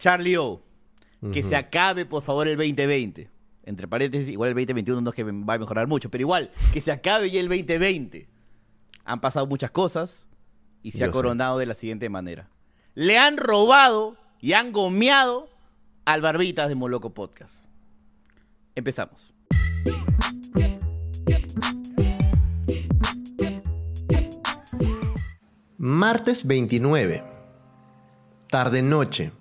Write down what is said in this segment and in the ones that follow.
Charlie O, que se acabe por favor el 2020. Entre paréntesis, igual el 2021 no es que va a mejorar mucho, pero igual, que se acabe ya el 2020. Han pasado muchas cosas y se Yo ha sé. coronado de la siguiente manera. Le han robado y han gomeado al Barbitas de Moloco Podcast. Empezamos. Martes 29. Tarde-noche.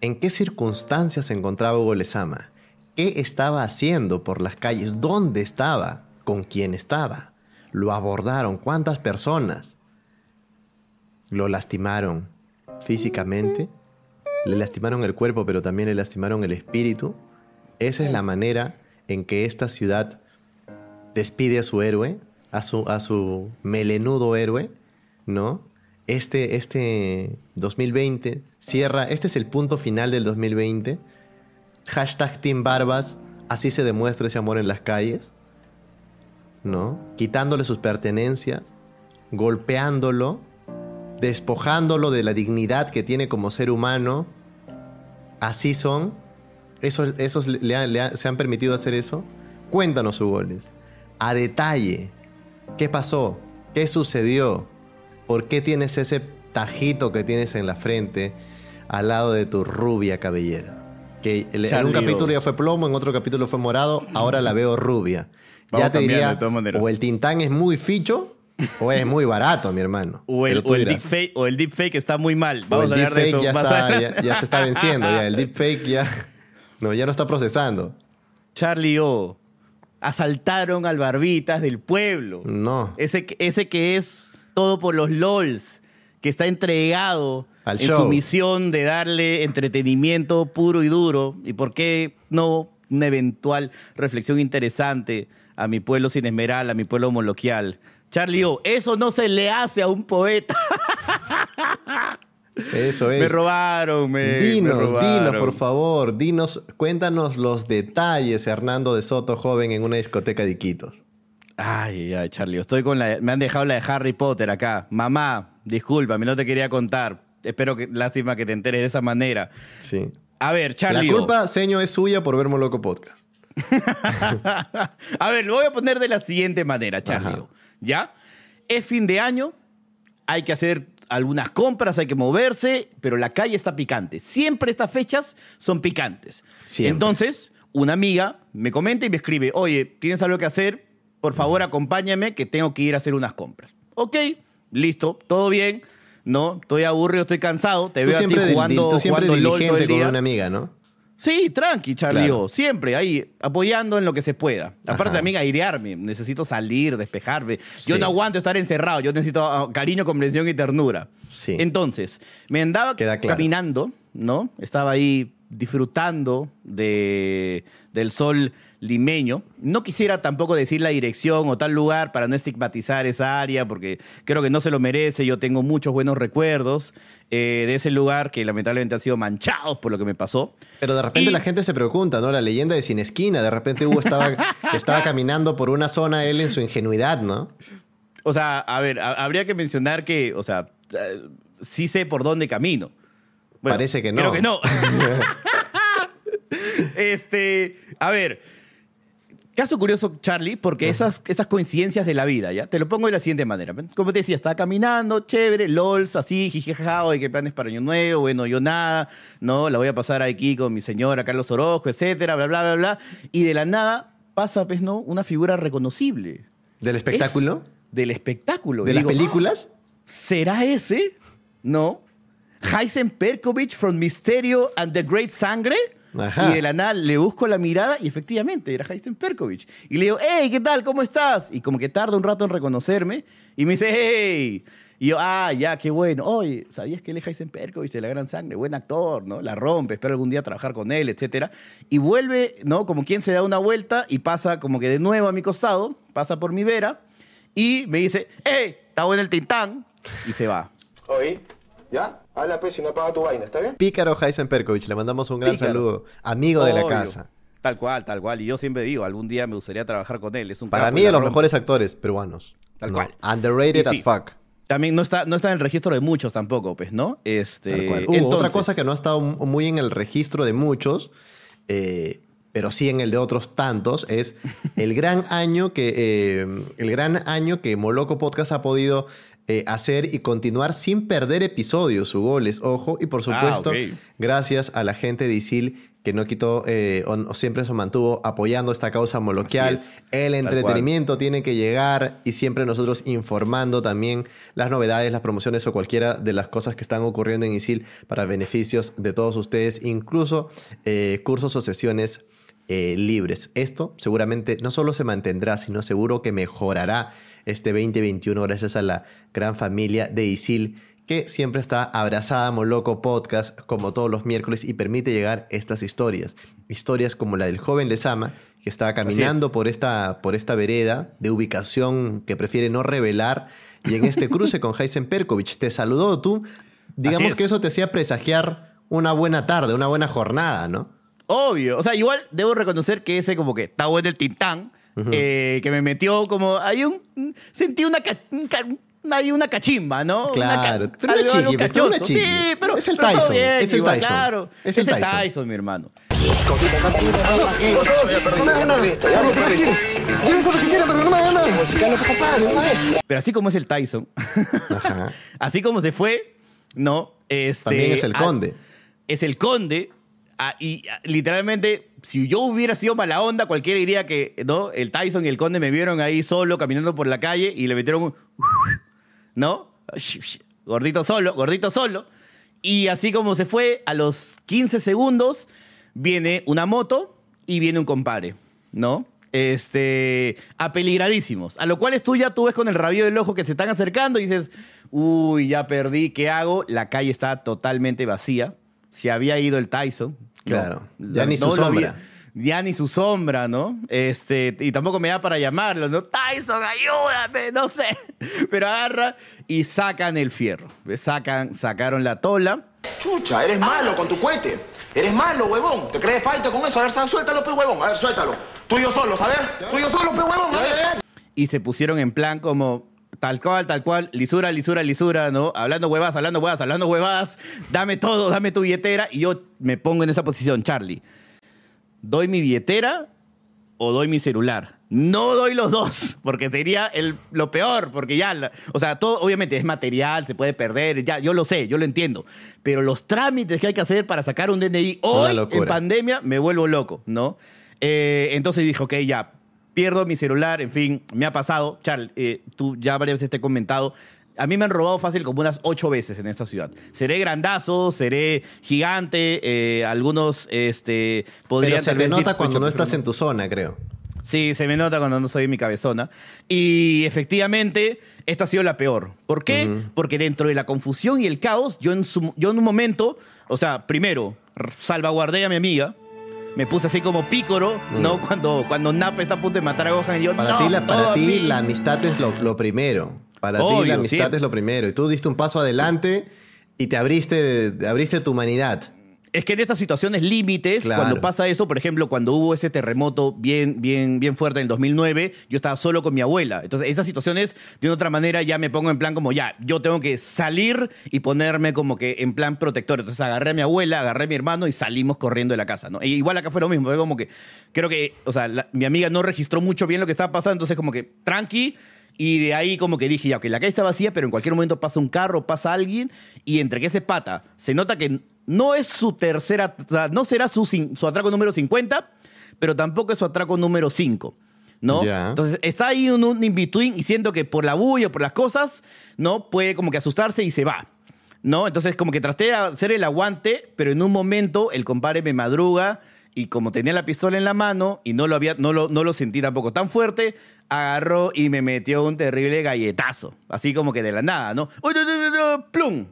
¿En qué circunstancias se encontraba Hugo Lezama? ¿Qué estaba haciendo por las calles? ¿Dónde estaba? ¿Con quién estaba? ¿Lo abordaron? ¿Cuántas personas? ¿Lo lastimaron físicamente? ¿Le lastimaron el cuerpo pero también le lastimaron el espíritu? Esa es la manera en que esta ciudad despide a su héroe, a su, a su melenudo héroe, ¿no? Este, este 2020 cierra, este es el punto final del 2020. Hashtag Team Barbas, así se demuestra ese amor en las calles, ¿no? Quitándole sus pertenencias, golpeándolo, despojándolo de la dignidad que tiene como ser humano. Así son. ¿Esos, esos se han permitido hacer eso? Cuéntanos goles. A detalle. ¿Qué pasó? ¿Qué sucedió? ¿Por qué tienes ese tajito que tienes en la frente al lado de tu rubia cabellera? Que en un capítulo ya fue plomo, en otro capítulo fue morado, ahora la veo rubia. Vamos ya te diría, o el tintán es muy ficho o es muy barato, mi hermano. O el, o deepfake, o el deepfake está muy mal. O Vamos el a hablar de eso ya, más está- adelante. ya- ya se está venciendo, ya. El deepfake ya... No, ya no está procesando. Charlie O. Asaltaron al Barbitas del pueblo. No. Ese, ese que es todo por los LOLs, que está entregado Al en show. su misión de darle entretenimiento puro y duro. Y por qué no una eventual reflexión interesante a mi pueblo sin esmeral, a mi pueblo moloquial. Charlie O, eso no se le hace a un poeta. Eso es. Me robaron, me. me Dinos, robaron. dinos, por favor, dinos, cuéntanos los detalles, Hernando de Soto, joven en una discoteca de Iquitos. Ay, ay, Charlie, estoy con la. Me han dejado la de Harry Potter acá. Mamá, discúlpame, no te quería contar. Espero que, lástima que te enteres de esa manera. Sí. A ver, Charlie. La culpa, seño, es suya por verme loco podcast. A ver, lo voy a poner de la siguiente manera, Charlie. ¿Ya? Es fin de año, hay que hacer algunas compras, hay que moverse, pero la calle está picante. Siempre estas fechas son picantes. Siempre. Entonces, una amiga me comenta y me escribe, oye, ¿tienes algo que hacer? Por favor, acompáñame que tengo que ir a hacer unas compras. Ok, listo, todo bien. No, estoy aburrido, estoy cansado. Te Tú veo a ti siempre, jugando, tú siempre jugando LOL todo el diligente con día. una amiga, ¿no? Sí, tranqui, Charlie. Claro. Siempre ahí, apoyando en lo que se pueda. Aparte Ajá. también airearme. Necesito salir, despejarme. Yo Sí. no aguanto estar encerrado. Yo necesito ah, cariño, comprensión y ternura. Sí. Entonces, me andaba claro. caminando, ¿no? Estaba ahí disfrutando de, del sol limeño. No quisiera tampoco decir la dirección o tal lugar para no estigmatizar esa área, porque creo que no se lo merece. Yo tengo muchos buenos recuerdos eh, de ese lugar que lamentablemente han sido manchados por lo que me pasó. Pero de repente Y- la gente se pregunta, ¿no? La leyenda de Sin Esquina. De repente Hugo estaba, estaba caminando por una zona, él en su ingenuidad, ¿no? O sea, a ver, ha- habría que mencionar que, o sea, eh, sí sé por dónde camino. Bueno, Parece que no. Creo que no. este, a ver, caso curioso, Charlie, porque esas, esas coincidencias de la vida, ¿ya? Te lo pongo de la siguiente manera. Como te decía, estaba caminando, chévere, lols, así, jijijaja, oye, qué planes para Año Nuevo, bueno, yo nada, ¿no? La voy a pasar aquí con mi señora Carlos Orozco, etcétera, bla, bla, bla, bla. Y de la nada pasa, pues, ¿no? Una figura reconocible. Del espectáculo, Es del espectáculo. de Y las digo, películas. ¿Será ese? ¿No? Heisen Perkovich from Misterio and the Great Sangre. Ajá. Y de la nada le busco la mirada y efectivamente era Heisen Perkovich. Y le digo, hey, ¿qué tal? ¿Cómo estás? Y como que tarda un rato en reconocerme y me dice, hey. Y yo, ah, ya, qué bueno. Oye, ¿sabías que él es Heisen Perkovich de la Gran Sangre? Buen actor, ¿no? La rompe, espero algún día trabajar con él, etcétera. Y vuelve, ¿no? Como quien se da una vuelta y pasa como que de nuevo a mi costado, pasa por mi vera y me dice, hey, está bueno el tintán. Y se va. Oye, ¿ya? Habla pues si no apaga tu vaina, ¿está bien? Pícaro Heisen Perkovich, le mandamos un gran Pícaro. saludo. Amigo de la casa. Tal cual, tal cual. Y yo siempre digo, algún día me gustaría trabajar con él. Es un Para mí de los mejores actores peruanos. Tal No, cual. Underrated as fuck. también no está, no está en el registro de muchos tampoco, pues, ¿no? Este, Tal cual. Uh, otra cosa que no ha estado mu- muy en el registro de muchos, eh, pero sí en el de otros tantos, es el gran año que, eh, el gran año que Moloco Podcast ha podido eh, hacer y continuar sin perder episodios, sus goles, ojo, y por supuesto, ok. gracias a la gente de ISIL que no quitó eh, o, o siempre se mantuvo apoyando esta causa moloquial. El entretenimiento tiene que llegar y siempre nosotros informando también las novedades, las promociones o cualquiera de las cosas que están ocurriendo en ISIL para beneficios de todos ustedes, incluso eh, cursos o sesiones eh, libres. Esto seguramente no solo se mantendrá, sino seguro que mejorará este 2021 gracias a la gran familia de ISIL que siempre está abrazada Moloco Podcast como todos los miércoles y permite llegar estas historias. Historias como la del joven Lezama, que estaba caminando por esta, por esta vereda de ubicación que prefiere no revelar y en este cruce con Heisen Perkovic te saludó tú. Digamos es. que eso te hacía presagiar una buena tarde, una buena jornada, ¿no? Obvio. O sea, igual debo reconocer que ese como que está bueno el tintán, eh, que me metió como... Hay un... Sentí una... ca- ca- hay una cachimba, ¿no? Una ca- Claro, pero algo- chiqui, algo pero una chiqui. Sí, pero... Es el pero Tyson, bien, es el igual, Tyson. Claro, Es el es el Tyson. Tyson, mi hermano. Pero. Pero así como es el Tyson, así como se fue, ¿no? Este, También es el a- conde. Es el conde. Ah, y ah, literalmente, si yo hubiera sido mala onda, cualquiera diría que, ¿no? El Tyson y el conde me vieron ahí solo caminando por la calle y le metieron un... ¿No? Gordito solo, gordito solo. Y así como se fue, a los 15 segundos viene una moto y viene un compadre, ¿no? Este, apeligradísimos. A lo cual tú ya tú ves con el rabillo del ojo que se están acercando y dices, uy, ya perdí, ¿qué hago? La calle está totalmente vacía. Se había ido el Tyson. Claro, ya ni su sombra. ya ni su sombra, ¿no? Este, y tampoco me da para llamarlo, ¿no? Tyson, ayúdame, no sé. Pero agarra y sacan el fierro. Sacan, sacaron la tola. Chucha, eres malo con tu cohete. Eres malo, huevón. ¿Te crees falta con eso? A ver, suéltalo, pe huevón. A ver, suéltalo. Tú y yo solos, a ver. Tú y yo solos, pe huevón. A ver. y se pusieron en plan como tal cual, tal cual, lisura, lisura, lisura, ¿no? Hablando huevadas, hablando huevadas, hablando huevadas, dame todo, dame tu billetera y yo me pongo en esa posición, Charlie. ¿Doy mi billetera o doy mi celular? No doy los dos, porque sería el, lo peor, porque ya, o sea, todo obviamente es material, se puede perder, ya, yo lo sé, yo lo entiendo, pero los trámites que hay que hacer para sacar un DNI hoy en pandemia me vuelvo loco, ¿no? Eh, entonces dijo, ok, ya, pierdo mi celular, en fin, me ha pasado. Charles, eh, tú ya varias veces te he comentado. A mí me han robado fácil como unas ocho veces en esta ciudad. Seré grandazo, seré gigante, eh, algunos este, podrían Pero se te nota decir, cuando "Pucha, no estás en tu zona, creo. Sí, se me nota cuando no soy mi cabezona. Y efectivamente, esta ha sido la peor. ¿Por qué? Porque dentro de la confusión y el caos, yo en, su- yo en un momento, o sea, primero, salvaguardé a mi amiga. Me puse así como pícoro, ¿no? Cuando, cuando Napa está a punto de matar a Gohan y yo, Para "No, ti, la, para ti mí". la amistad es lo, lo primero. Para ti la amistad es lo primero. Y tú diste un paso adelante y te abriste, te abriste tu humanidad. Es que en estas situaciones límites, Claro. cuando pasa esto, por ejemplo, cuando hubo ese terremoto bien, bien, bien fuerte en el 2009, yo estaba solo con mi abuela. Entonces, esas situaciones, de una otra manera, ya me pongo en plan como, ya, yo tengo que salir y ponerme como que en plan protector. Entonces, agarré a mi abuela, agarré a mi hermano y salimos corriendo de la casa, ¿no? E igual acá fue lo mismo, fue como que, creo que, o sea, la- mi amiga no registró mucho bien lo que estaba pasando, entonces como que, tranqui, y de ahí como que dije, ya, que la calle está vacía, pero en cualquier momento pasa un carro, pasa alguien, y entre que ese pata se nota que no es su tercera, o sea, no será su, su atraco número 50, pero tampoco es su atraco número 5. ¿No? Entonces está ahí un, un in-between y siento que por la bulla, por las cosas, ¿no? Puede como que asustarse y se va. ¿No? Entonces como que traté de hacer el aguante, pero en un momento el compadre me madruga y como tenía la pistola en la mano y no lo, había, no lo, no lo sentí tampoco tan fuerte, agarró y me metió un terrible galletazo. Así como que de la nada, ¿no? ¡Uy, no, no! ¡Plum!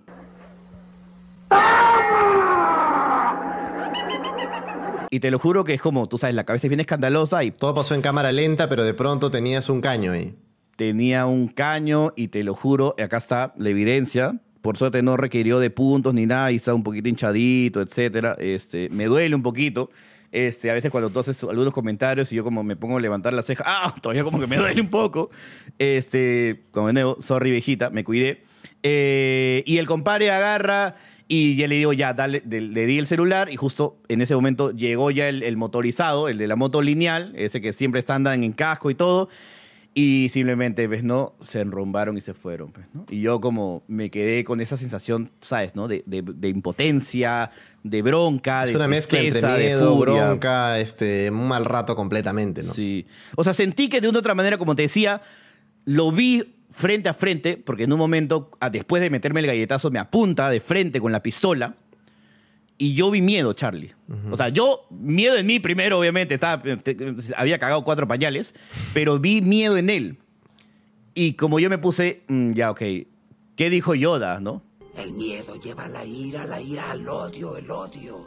Y te lo juro que es como, tú sabes, la cabeza es bien escandalosa y Todo pasó en cámara lenta, pero de pronto tenías un caño ahí. tenía un caño y te lo juro, y acá está la evidencia. Por suerte no requirió de puntos ni nada y está un poquito hinchadito, etcétera. Este, me duele un poquito. Este, a veces cuando tú haces algunos comentarios y yo como me pongo a levantar la ceja, ah, todavía como que me duele un poco. Este, como de nuevo, sorry viejita, me cuidé. Eh, y el compadre agarra y ya le digo, ya, dale, de- le di el celular y justo en ese momento llegó ya el, el motorizado, el de la moto lineal, ese que siempre está andan en casco y todo. Y simplemente, pues, ¿no? Se enrumbaron y se fueron, pues, ¿no? Y yo como me quedé con esa sensación, ¿sabes, no? De, de- de impotencia, de bronca, Es de una mezcla entre tristeza, de miedo, furia. bronca, este, un mal rato completamente, ¿no? Sí. O sea, sentí que de una u otra manera, como te decía, lo vi frente a frente, porque en un momento, después de meterme el galletazo, me apunta de frente con la pistola. Y yo vi miedo, Charlie. O sea, yo, miedo en mí primero, obviamente, estaba, te- había cagado cuatro pañales, pero vi miedo en él. Y como yo me puse, mm, ya, ok, ¿qué dijo Yoda, no? El miedo lleva a la ira, la ira al odio, el odio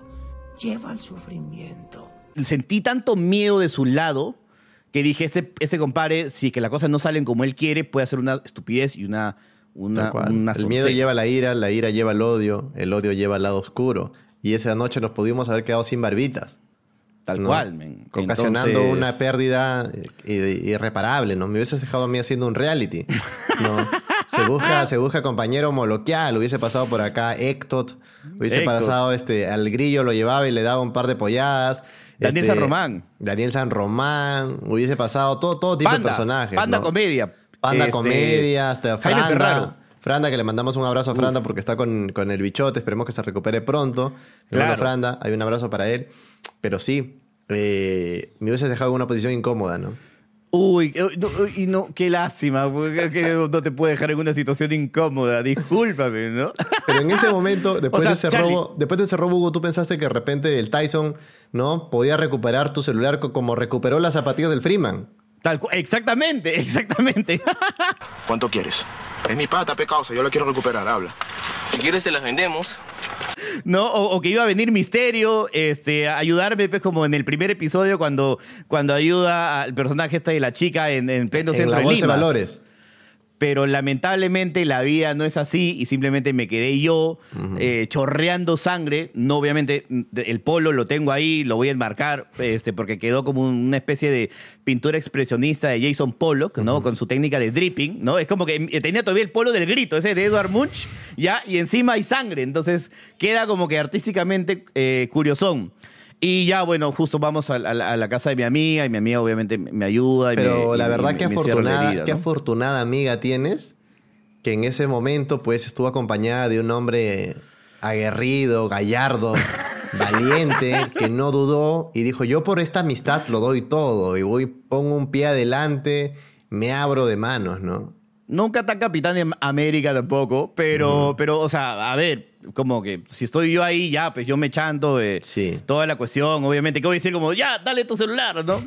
lleva al sufrimiento. sentí tanto miedo de su lado que dije, este, este compadre, si que las cosas no salen como él quiere, puede hacer una estupidez y una... una, una el miedo lleva la ira, la ira lleva el odio, el odio lleva al lado oscuro. Y esa noche nos pudimos haber quedado sin barbitas. Tal ¿no? cual, men. Ocasionando Entonces- una pérdida eh, irreparable, ¿no? Me hubieses dejado a mí haciendo un reality, ¿no? Se busca, se busca compañero moloquial, hubiese pasado por acá Ectot, hubiese Ectot. pasado este, al grillo, lo llevaba y le daba un par de polladas. Daniel Este, San Román. Daniel San Román, hubiese pasado todo, todo tipo Panda, de personajes. Panda ¿no? comedia. Panda Este, Comedia, hasta Jaime Franda. Ferraro. Franda, que le mandamos un abrazo a Franda porque está con, con el bichote. Esperemos que se recupere pronto. Claro. Franda, hay un abrazo para él. Pero sí, eh, me hubieses dejado en una posición incómoda, ¿no? Uy, eh, no, y no, qué lástima, porque que no te puede dejar en una situación incómoda. Discúlpame, ¿no? Pero en ese momento, después, sea, de ese Charlie. robo, después de ese robo, Hugo, tú pensaste que de repente el Tyson, ¿no? Podía recuperar tu celular co- como recuperó las zapatillas del Freeman. Tal exactamente, exactamente. ¿Cuánto quieres? Es mi pata, pecausa, yo lo quiero recuperar, habla. Si quieres te las vendemos. ¿no? O, o que iba a venir Misterio este, a ayudarme, pues, como en el primer episodio, cuando, cuando ayuda al personaje este de la chica en, en pleno en centro la de bolsa de Limas. valores. Pero lamentablemente la vida no es así y simplemente me quedé yo eh, chorreando sangre. No, obviamente, el polo lo tengo ahí, lo voy a enmarcar, este, porque quedó como una especie de pintura expresionista de Jason Pollock, ¿no? Con su técnica de dripping, ¿no? Es como que eh, tenía todavía el polo del grito, ese de Edward Munch, ¿ya? Y encima hay sangre, entonces queda como que artísticamente eh, curiosón. Y ya, bueno, justo vamos a, la- a la casa de mi amiga y mi amiga obviamente me ayuda. y Pero me- la verdad que afortunada, herida, qué ¿no? afortunada amiga tienes que en ese momento pues estuvo acompañada de un hombre aguerrido, gallardo, valiente, que no dudó y dijo, yo por esta amistad lo doy todo y voy, pongo un pie adelante, me abro de manos, ¿no? Nunca tan Capitán de América tampoco, pero, pero, o sea, a ver, como que si estoy yo ahí, ya, pues yo me chanto de Sí. toda la cuestión, obviamente, que voy a decir como, ya, dale tu celular, ¿no?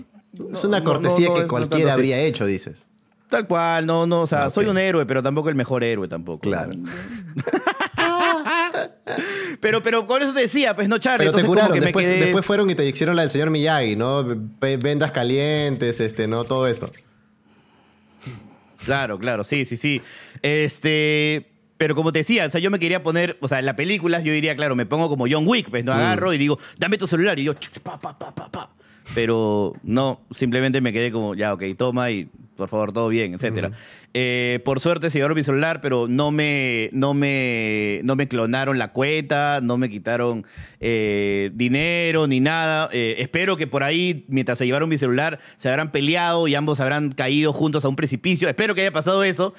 Es una cortesía no, no, que cualquiera habría hecho, dices. Tal cual, no, no, o sea, soy un héroe, pero tampoco el mejor héroe tampoco. Claro. Pero, pero con eso te decía, pues no, Charlie. Pero te entonces curaron, que me después, quedé- después fueron y te hicieron la del señor Miyagi, ¿no? Ve- Vendas calientes, este, ¿no? Todo esto. Claro, claro, sí, sí, sí. Este, pero como te decía, o sea, yo me quería poner, o sea, en las películas yo diría, claro, me pongo como John Wick, pues Mm. no agarro y digo, dame tu celular y yo, pa, pa, pa, pa, pa. Pero no, simplemente me quedé como, ya, ok, toma y por favor, todo bien, etcétera. Eh, por suerte se llevaron mi celular, pero no me, no me, no me clonaron la cuenta, no me quitaron eh, dinero ni nada. Eh, espero que por ahí, mientras se llevaron mi celular, se habrán peleado y ambos habrán caído juntos a un precipicio. Espero que haya pasado eso,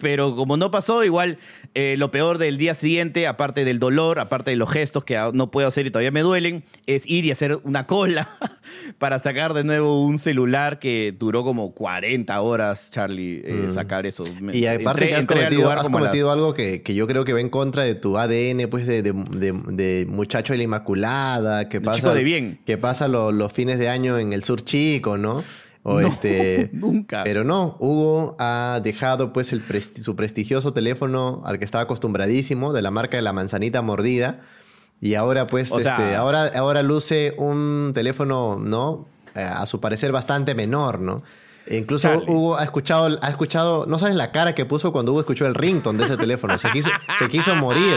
pero como no pasó, igual lo peor del día siguiente, aparte del dolor, aparte de los gestos que no puedo hacer y todavía me duelen, es ir y hacer una cola para sacar de nuevo un celular que duró como 40 horas, Charlie, eh, sacar eso. Mm. Y aparte entré- que has cometido, has las- cometido algo que, que yo creo que va en contra de tu ADN, pues, de, de- de- de muchacho de la Inmaculada, que pasa, chico de bien. que pasa lo- los fines de año en el sur chico, ¿no? O No, este, nunca. Pero no, Hugo ha dejado pues el presti- su prestigioso teléfono al que estaba acostumbradísimo, de la marca de la manzanita mordida. Y ahora pues, O sea- este, ahora, ahora luce un teléfono, ¿no? Eh, a su parecer bastante menor, ¿no? E incluso Charlie. Hugo ha escuchado, ha escuchado, no sabes la cara que puso cuando Hugo escuchó el ringtone de ese teléfono. Se quiso, se quiso morir.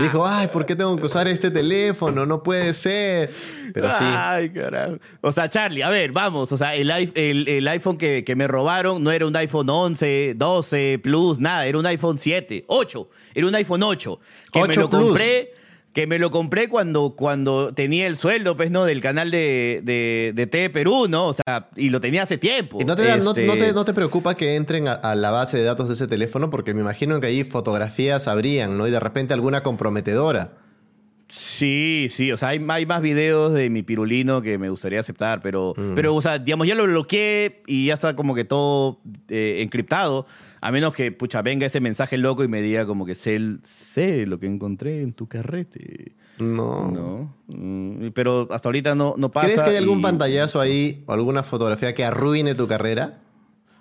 Dijo, ay, ¿por qué tengo que usar este teléfono? No puede ser. Pero sí. Ay, carajo. O sea, Charlie, a ver, vamos. O sea, el, el- el iPhone que, que me robaron no era un iPhone 11, 12 Plus, nada. Era un iPhone 7, 8. Era un iPhone 8. Que me 8 lo Plus. compré. Que me lo compré cuando, cuando tenía el sueldo, pues, ¿no? Del canal de, de, de TV Perú, ¿no? O sea, y lo tenía hace tiempo. ¿Y no te, da- no- Este, no te, no te preocupa que entren a, a la base de datos de ese teléfono? Porque me imagino que ahí fotografías habrían, ¿no? Y de repente alguna comprometedora. Sí, sí, o sea, hay, hay más videos de mi pirulino que me gustaría aceptar, pero, Mm. pero, o sea, digamos, ya lo bloqueé y ya está como que todo eh, encriptado, a menos que, pucha, venga este mensaje loco y me diga como que sé, sé lo que encontré en tu carrete. No. No, Mm, pero hasta ahorita no, no pasa. ¿Crees que hay algún pantallazo ahí o alguna fotografía que arruine tu carrera?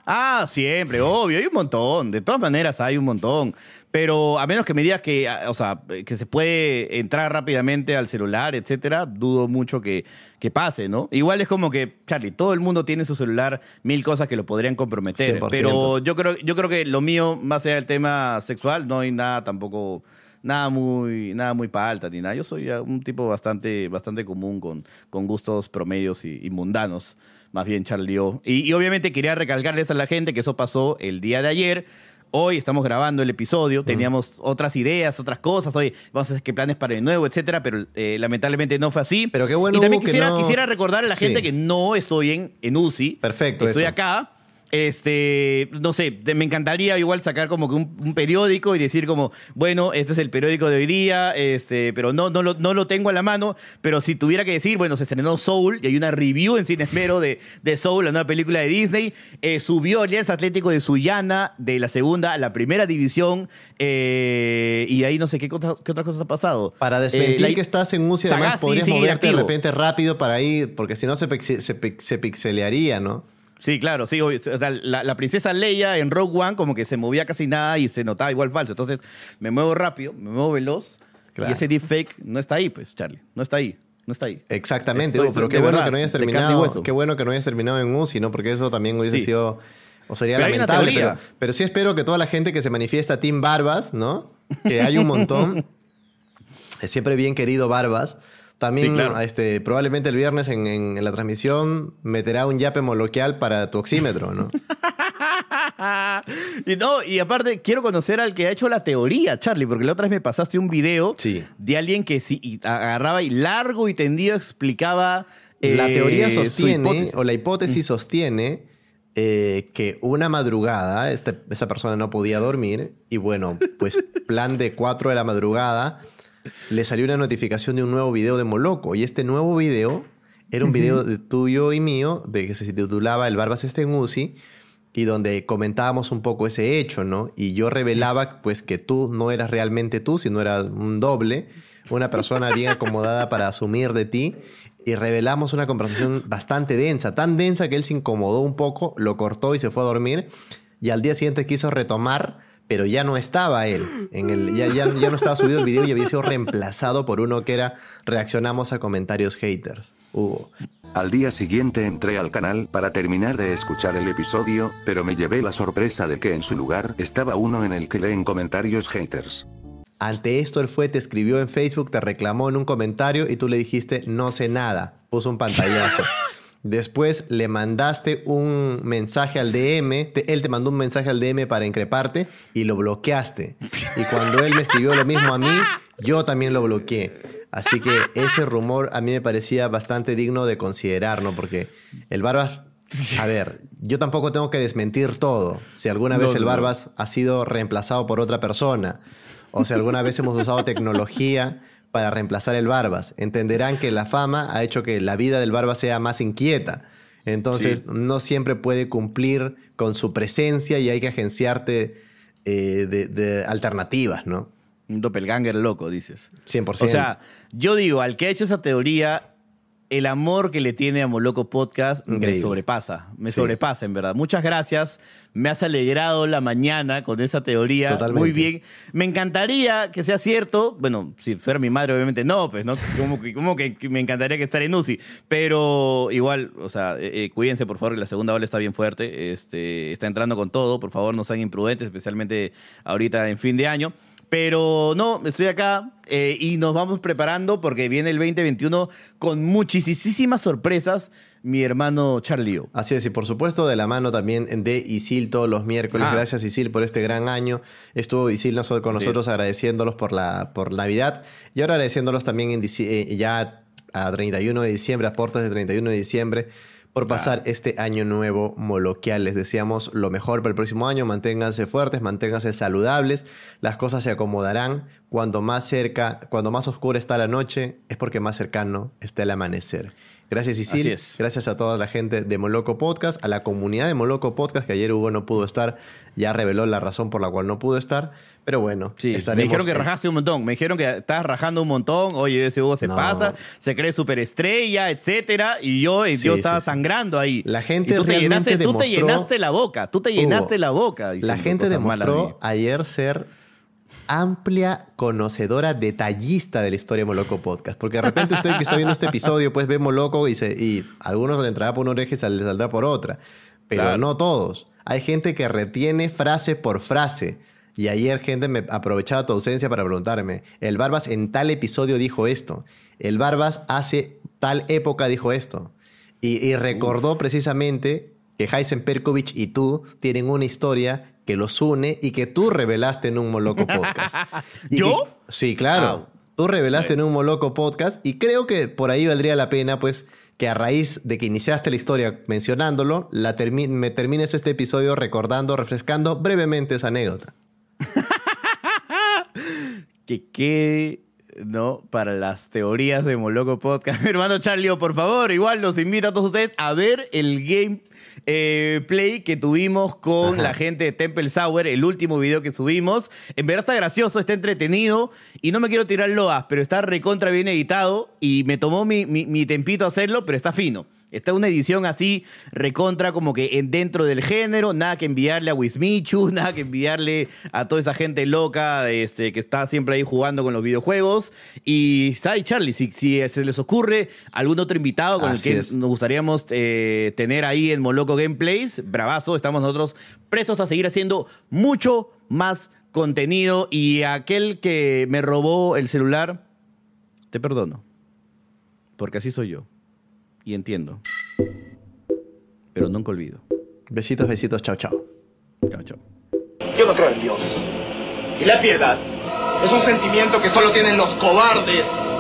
Ah, siempre, obvio, hay un montón. De todas maneras, hay un montón. Pero a menos que me digas que, ah, o sea, que se puede entrar rápidamente al celular, etcétera, dudo mucho que, que pase, ¿no? Igual es como que, Charlie, todo el mundo tiene su celular, mil cosas que lo podrían comprometer. 100%. Pero yo creo, yo creo que lo mío, más allá del tema sexual, no hay nada tampoco. Nada muy, nada muy palta ni nada. Yo soy un tipo bastante, bastante común con, con gustos promedios y, y mundanos. Más bien, Charlie. yo. Y, y obviamente quería recalcarles a la gente que eso pasó el día de ayer. Hoy estamos grabando el episodio, teníamos otras ideas, otras cosas, hoy vamos a hacer qué planes para el nuevo, etcétera, pero eh, lamentablemente no fue así. Pero qué bueno, Y también que quisiera, no- quisiera recordar a la Sí. gente que no estoy en, en UCI. Perfecto, Estoy eso. acá. Este, no sé, me encantaría igual sacar como que un, un periódico y decir como, bueno, este es el periódico de hoy día, este, pero no, no, lo, no lo tengo a la mano, pero si tuviera que decir, bueno, se estrenó Soul y hay una review en Cine Esmero de, de Soul, la nueva película de Disney, eh, subió Alianza Atlético de Sullana de la segunda a la primera división eh, y ahí no sé qué, cosa- qué otras cosas ha pasado. Para desmentir Eh, la- que estás en UCI, además podrías moverte de repente rápido para ir, porque si no se, se, se pixelearía, ¿no? Sí, claro, sí. O sea, la, la princesa Leia en Rogue One como que se movía casi nada y se notaba igual falso. Entonces me muevo rápido, me muevo veloz Claro. y ese deepfake no está ahí, pues, Charlie. No está ahí, no está ahí. Exactamente, pero qué bueno verdad, que no hayas terminado, qué bueno que no hayas terminado en UCI, ¿no? Porque eso también hubiese Sí. sido o sería Pero lamentable, pero, pero sí espero que toda la gente que se manifiesta Team Barbas, ¿no? Que hay un montón. Es siempre bien querido Barbas. También, Sí, claro. este, probablemente el viernes en, en- en la transmisión meterá un yape moloquial para tu oxímetro, ¿no? y no, y aparte quiero conocer al que ha hecho la teoría, Charlie, porque la otra vez me pasaste un video Sí. de alguien que sí y agarraba y largo y tendido explicaba. La eh, teoría sostiene, o la hipótesis sostiene, eh, que una madrugada este- esta persona no podía dormir y bueno, pues plan de 4 de la madrugada, le salió una notificación de un nuevo video de Moloco y este nuevo video era un video de tuyo y mío de que se titulaba El Barbas está en UCI y donde comentábamos un poco ese hecho, ¿no? Y yo revelaba pues que tú no eras realmente tú, sino eras un doble, una persona bien acomodada para asumir de ti y revelamos una conversación bastante densa, tan densa que él se incomodó un poco, lo cortó y se fue a dormir y al día siguiente quiso retomar, pero ya no estaba él, en el, ya, ya, ya no estaba subido el video y había sido reemplazado por uno que era reaccionamos a comentarios haters. Hugo. Al día siguiente entré al canal para terminar de escuchar el episodio, pero me llevé la sorpresa de que en su lugar estaba uno en el que leen comentarios haters. Ante esto, él fue, te escribió en Facebook, te reclamó en un comentario y tú le dijiste, no sé nada. Puso un pantallazo. Después le mandaste un mensaje al DM, te- él te mandó un mensaje al DM para increparte y lo bloqueaste. Y cuando él me escribió lo mismo a mí, yo también lo bloqueé. Así que ese rumor a mí me parecía bastante digno de considerar, ¿no? Porque el Barbas, a ver, yo tampoco tengo que desmentir todo. Si alguna No, vez el no. Barbas ha sido reemplazado por otra persona, o si alguna vez hemos usado tecnología para reemplazar el Barbas, entenderán que la fama ha hecho que la vida del Barbas sea más inquieta. Entonces, Sí. no siempre puede cumplir con su presencia y hay que agenciarte eh, de, de alternativas, ¿no? Un doppelganger loco, dices. 100%. O sea, yo digo, al que ha hecho esa teoría, el amor que le tiene a Moloco Podcast me sobrepasa, me Sí. sobrepasa en verdad. Muchas gracias, me has alegrado la mañana con esa teoría. Totalmente. Muy bien. Me encantaría que sea cierto, bueno, si fuera mi madre obviamente no, pues, ¿no? Como que, como que me encantaría que estar en UCI, pero igual, o sea, eh, eh, cuídense por favor, que la segunda ola está bien fuerte, este, está entrando con todo, por favor no sean imprudentes, especialmente ahorita en fin de año. Pero no, estoy acá eh, y nos vamos preparando porque viene el 2021 con muchísimas sorpresas, mi hermano Charlie. O. Así es, y por supuesto de la mano también de Isil todos los miércoles. Ah. Gracias Isil por este gran año. Estuvo Isil con Sí. nosotros agradeciéndolos por la por Navidad y ahora agradeciéndolos también en eh, ya a 31 de diciembre, a puertas de 31 de diciembre, por pasar este año nuevo moloquial. Les deseamos lo mejor para el próximo año. Manténganse fuertes, manténganse saludables. Las cosas se acomodarán. Cuando más cerca, cuando más oscura está la noche, es porque más cercano está el amanecer. Gracias, Isil. Gracias a toda la gente de Moloco Podcast, a la comunidad de Moloco Podcast, que ayer Hugo no pudo estar, ya reveló la razón por la cual no pudo estar, pero bueno, Sí, me dijeron que rajaste un montón, me dijeron que estás rajando un montón, oye, ese Hugo se No. pasa, se cree superestrella, etcétera, y yo, Sí, yo estaba sí. sangrando ahí. La gente Y tú te llenaste, tú te demostró- llenaste la boca, tú te Hugo, llenaste la boca. La gente demostró ayer ser amplia conocedora, detallista de la historia de Moloco Podcast. Porque de repente usted que está viendo este episodio, pues ve Moloco y, se, y a algunos le entrará por una oreja y le saldrá por otra. Pero Claro. no todos. Hay gente que retiene frase por frase. Y ayer gente me aprovechaba tu ausencia para preguntarme, el Barbas en tal episodio dijo esto, el Barbas hace tal época dijo esto. Y, y recordó precisamente que Heisen Perkovic y tú tienen una historia que los une y que tú revelaste en un Moloco Podcast. Y ¿Yo? que- sí, claro. Ah. Tú revelaste en un Moloco Podcast y creo que por ahí valdría la pena, pues, que a raíz de que iniciaste la historia mencionándolo, la termi- me termines este episodio recordando, refrescando brevemente esa anécdota. que quede, ¿no? Para las teorías de Moloco Podcast. Mi hermano Charlie, por favor, igual los invito a todos ustedes a ver el game eh, play que tuvimos con Ajá. la gente de Temple Sour, el último video que subimos. En verdad está gracioso, está entretenido y no me quiero tirar loas, pero está recontra bien editado y me tomó mi, mi- mi tempito hacerlo, pero está fino. Está una edición así, recontra, como que en dentro del género, nada que enviarle a Wismichu, nada que enviarle a toda esa gente loca este, que está siempre ahí jugando con los videojuegos. Y, ¿sabes, Charlie? Si, si se les ocurre algún otro invitado con Así el que es. nos gustaríamos eh, tener ahí en Moloco Gameplays, bravazo, estamos nosotros prestos a seguir haciendo mucho más contenido. Y aquel que me robó el celular, te perdono, porque así soy yo. Y entiendo. Pero nunca olvido. Besitos, besitos, chao, chao. Chao, chao. Yo no creo en Dios. Y la piedad es un sentimiento que solo tienen los cobardes.